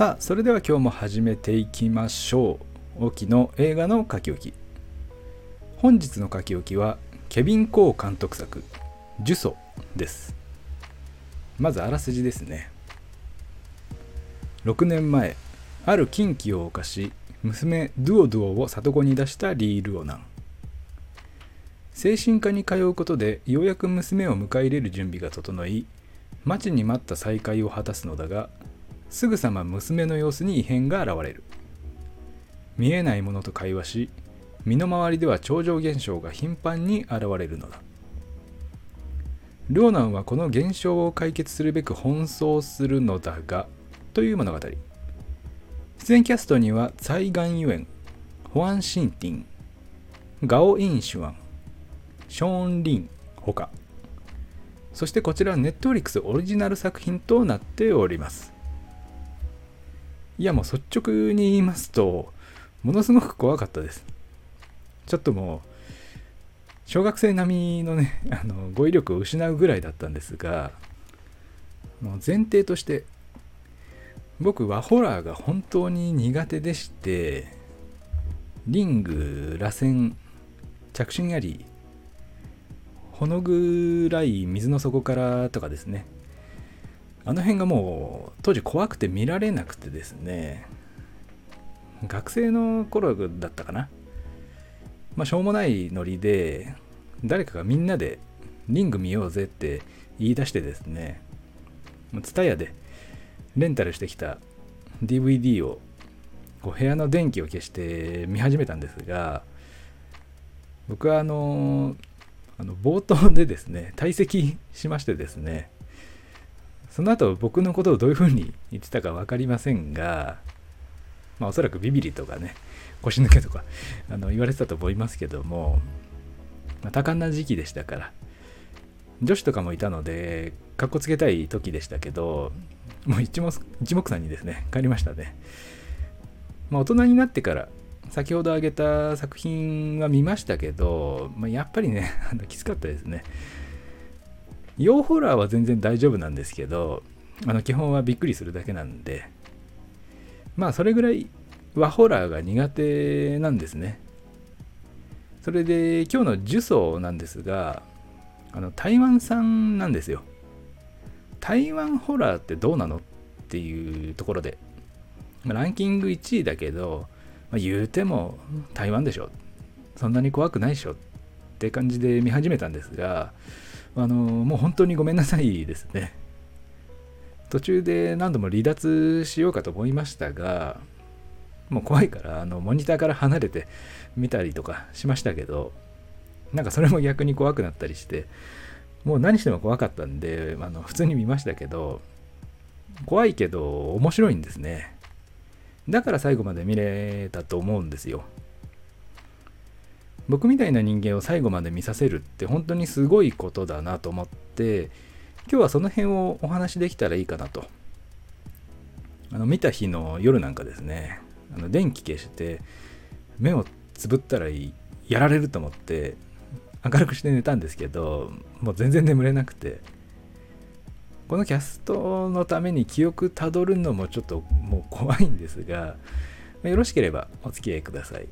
さあそれでは今日も始めていきましょう。沖の映画の書き置き。本日の書き置きはケビン・コー監督作「呪詛」です。まずあらすじですね。6年前ある禁忌を犯し娘ドゥオドゥオを里子に出したリー・ルオナン。精神科に通うことでようやく娘を迎え入れる準備が整い待ちに待った再会を果たすのだがすぐさま娘の様子に異変が現れる。見えないものと会話し身の回りでは超常現象が頻繁に現れるのだ。ルオナンはこの現象を解決するべく奔走するのだがという物語。出演キャストにはツァイ・ガン・ユエンホアン・シンティンガオ・イン・シュアンショーン・リンほか。そしてこちらはネットフリックスオリジナル作品となっております。いやもう率直に言いますとものすごく怖かったです。ちょっともう小学生並みのね あの語彙力を失うぐらいだったんですがもう前提として僕はホラーが本当に苦手でしてリング螺旋着信ありほのぐらい水の底からとかですね。あの辺がもう当時怖くて見られなくてですね。学生の頃だったかな。まあしょうもないノリで誰かがみんなでリング見ようぜって言い出してですね。TSUTAYA でレンタルしてきた DVD をこう部屋の電気を消して見始めたんですが僕はあのあの冒頭でですね退席しましてですねその後僕のことをどういうふうに言ってたか分かりませんがまあおそらくビビリとかね腰抜けとかあの言われてたと思いますけども、まあ、多感な時期でしたから女子とかもいたのでかっこつけたい時でしたけどもう一目一目散にですね帰りましたね。まあ大人になってから先ほど挙げた作品は見ましたけど、まあ、やっぱりねきつかったですね。洋ホラーは全然大丈夫なんですけどあの基本はびっくりするだけなんで。まあそれぐらい和ホラーが苦手なんですね。それで今日の呪詛なんですがあの台湾産なんですよ。台湾ホラーってどうなのっていうところで。まランキング1位だけどまあ、言うても台湾でしょ。そんなに怖くないでしょって感じで見始めたんですがあのもう本当にごめんなさいですね途中で何度も離脱しようかと思いましたがもう怖いからあのモニターから離れて見たりとかしましたけどなんかそれも逆に怖くなったりしてもう何しても怖かったんであの普通に見ましたけど怖いけど面白いんですねだから最後まで見れたと思うんですよ。僕みたいな人間を最後まで見させるって本当にすごいことだなと思って今日はその辺をお話しできたらいいかなと。あの見た日の夜なんかですねあの電気消して目をつぶったらいいやられると思って明るくして寝たんですけどもう全然眠れなくてこのキャストのために記憶たどるのもちょっともう怖いんですが、よろしければお付き合いください。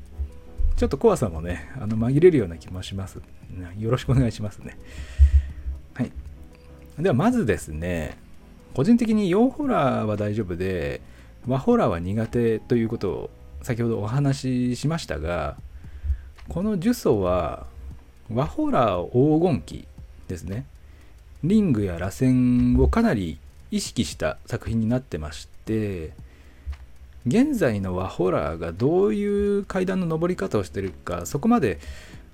ちょっと怖さもね、あの紛れるような気もします。よろしくお願いしますね。はい。ではまずですね、個人的に洋ホラーは大丈夫で、和ホラーは苦手ということを先ほどお話ししましたが、この呪詛は和ホラー黄金期ですね。リングや螺旋をかなり意識した作品になってまして現在の和ホラーがどういう階段の上り方をしてるかそこまで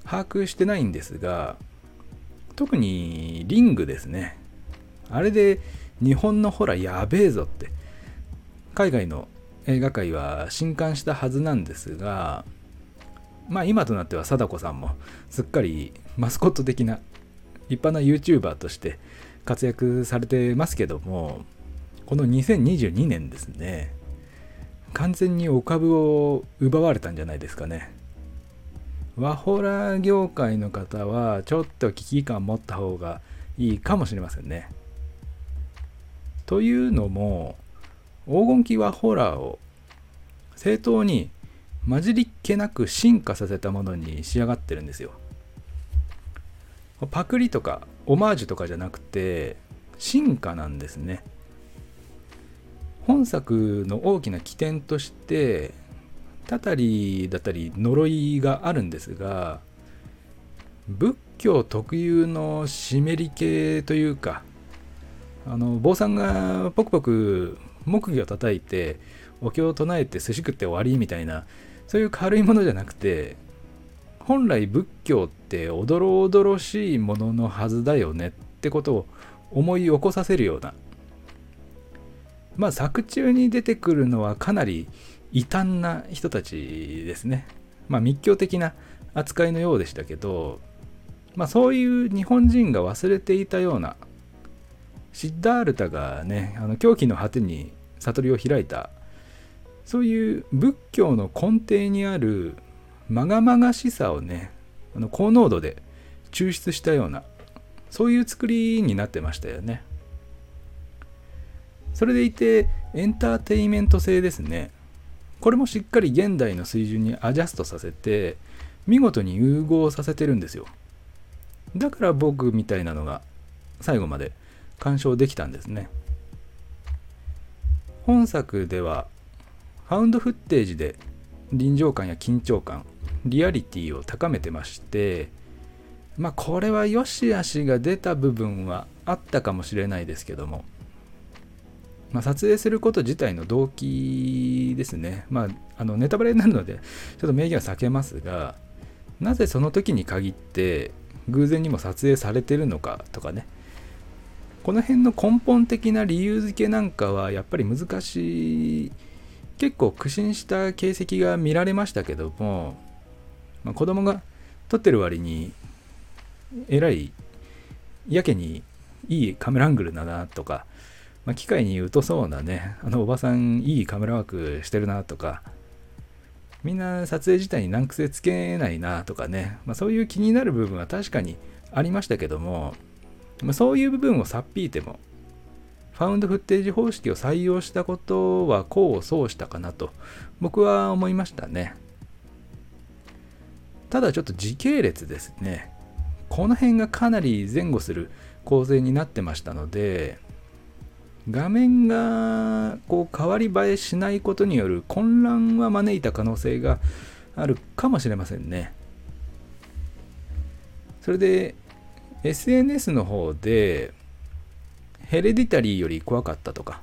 把握してないんですが特にリングですね。あれで日本のホラーやべえぞって。海外の映画界は震撼したはずなんですがまあ今となっては貞子さんもすっかりマスコット的な立派な YouTuber として活躍されてますけどもこの2022年ですね。完全にお株を奪われたんじゃないですかね。ワホラー業界の方はちょっと危機感持った方がいいかもしれませんね。というのも黄金期はホラーを正当に混じりっけなく進化させたものに仕上がってるんですよ。パクリとかオマージュとかじゃなくて進化なんですね。本作の大きな起点としてたたりだったり呪いがあるんですが仏教特有の湿り気というかあの坊さんがポクポク木魚を叩いてお経を唱えて寿司食って終わりみたいなそういう軽いものじゃなくて本来仏教っておどろおどろしいもののはずだよねってことを思い起こさせるようなまあ作中に出てくるのはかなり異端な人たちですね。まあ密教的な扱いのようでしたけどまあそういう日本人が忘れていたようなシッダールタがねあの狂気の果てに悟りを開いたそういう仏教の根底にあるまがまがしさをねあの高濃度で抽出したようなそういう作りになってましたよね。それでいてエンターテイメント性ですね。これもしっかり現代の水準にアジャストさせて見事に融合させてるんですよ。だから僕みたいなのが最後まで鑑賞できたんですね。本作ではファウンドフッテージで臨場感や緊張感リアリティを高めてましてまあこれは良し悪しが出た部分はあったかもしれないですけども、まあ、撮影すること自体の動機ですね。まああのネタバレになるのでちょっと明言は避けますがなぜその時に限って偶然にも撮影されてるのかとかね。この辺の根本的な理由付けなんかはやっぱり難しい。結構苦心した形跡が見られましたけども、まあ、子供が撮ってる割にえらいやけにいいカメラアングルだなとか、まあ、機械に疎そうなねあのおばさんいいカメラワークしてるなとかみんな撮影自体に難癖つけないなとかね、まあ、そういう気になる部分は確かにありましたけども、まあ、そういう部分をさっぴいてもファウンドフッテージ方式を採用したことは功を奏したかなと僕は思いましたね。ただちょっと時系列ですね。この辺がかなり前後する構成になってましたので画面がこう変わり映えしないことによる混乱は招いた可能性があるかもしれませんね。それで SNS の方でヘレディタリーより怖かったとか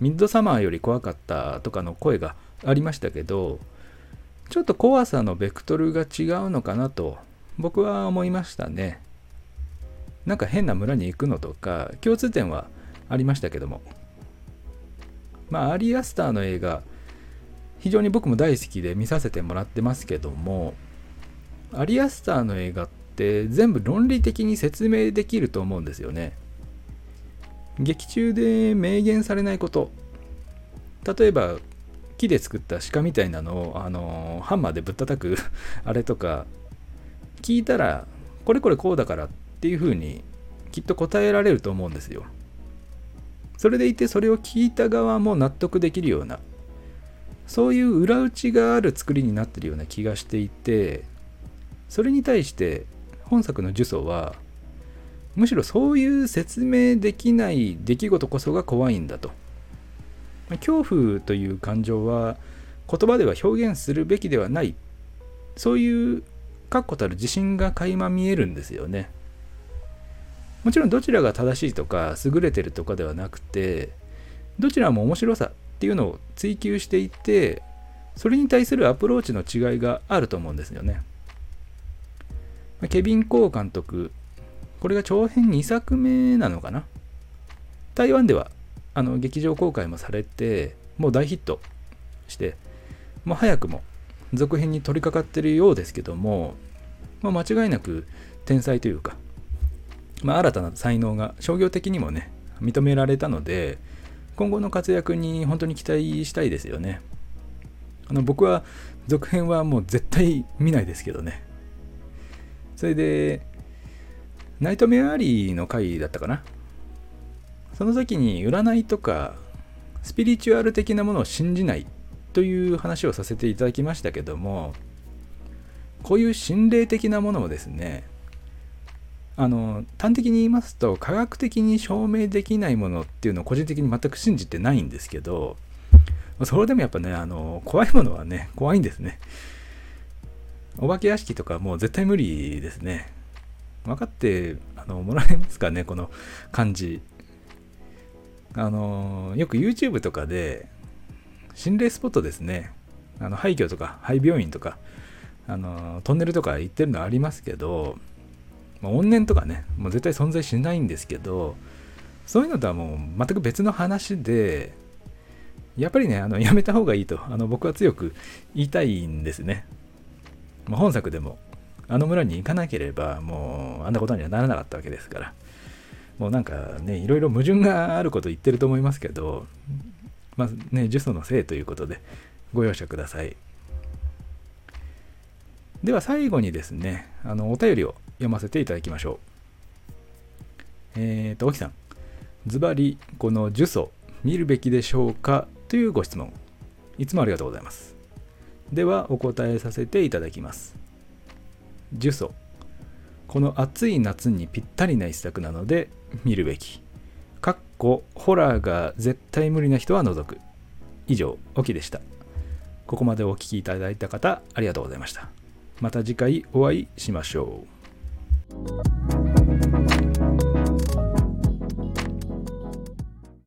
ミッドサマーより怖かったとかの声がありましたけどちょっと怖さのベクトルが違うのかなと僕は思いましたね。なんか変な村に行くのとか共通点はありましたけども。まあアリアスターの映画非常に僕も大好きで見させてもらってますけどもアリアスターの映画って全部論理的に説明できると思うんですよね。劇中で明言されないこと。例えば木で作った鹿みたいなのをあのハンマーでぶったたく あれとか聞いたらこれこれこうだからっていうふうにきっと答えられると思うんですよ。それでいてそれを聞いた側も納得できるようなそういう裏打ちがある作りになってるような気がしていてそれに対して本作の呪詛はむしろそういう説明できない出来事こそが怖いんだと恐怖という感情は言葉では表現するべきではないそういう確固たる自信が垣間見えるんですよね。もちろんどちらが正しいとか優れてるとかではなくてどちらも面白さっていうのを追求していてそれに対するアプローチの違いがあると思うんですよね。ケビン・コー監督これが長編2作目なのかな？台湾ではあの劇場公開もされてもう大ヒットしてもう早くも続編に取り掛かってるようですけども、まあ、間違いなく天才というか、まあ、新たな才能が商業的にもね認められたので今後の活躍に本当に期待したいですよね。あの僕は続編はもう絶対見ないですけどね。それでナイトメアリーの回だったかな。その時に占いとかスピリチュアル的なものを信じないという話をさせていただきましたけどもこういう心霊的なものもですねあの端的に言いますと科学的に証明できないものっていうのを個人的に全く信じてないんですけどそれでもやっぱねあの怖いものはね怖いんですね。お化け屋敷とかもう絶対無理ですね。分かってあのもらえますかねこの感じ。あのよく YouTube とかで心霊スポットですね。あの廃墟とか廃病院とかあのトンネルとか行ってるのありますけどまあ、怨念とかねもう絶対存在しないんですけどそういうのとはもう全く別の話でやっぱりねあのやめた方がいいとあの僕は強く言いたいんですね、まあ、本作でもあの村に行かなければもうあんなことにはならなかったわけですから。もうなんかねいろいろ矛盾があること言ってると思いますけどまあね呪詛のせいということでご容赦ください。では最後にですねあのお便りを読ませていただきましょう。えっ、ー、と、沖さん。ズバリ、この呪詛、見るべきでしょうかというご質問。いつもありがとうございます。では、お答えさせていただきます。呪詛。この暑い夏にぴったりな一作なので、見るべき。かっこ、ホラーが絶対無理な人は除く。以上、オキでした。ここまでお聴きいただいた方、ありがとうございました。また次回お会いしましょう。Thank you.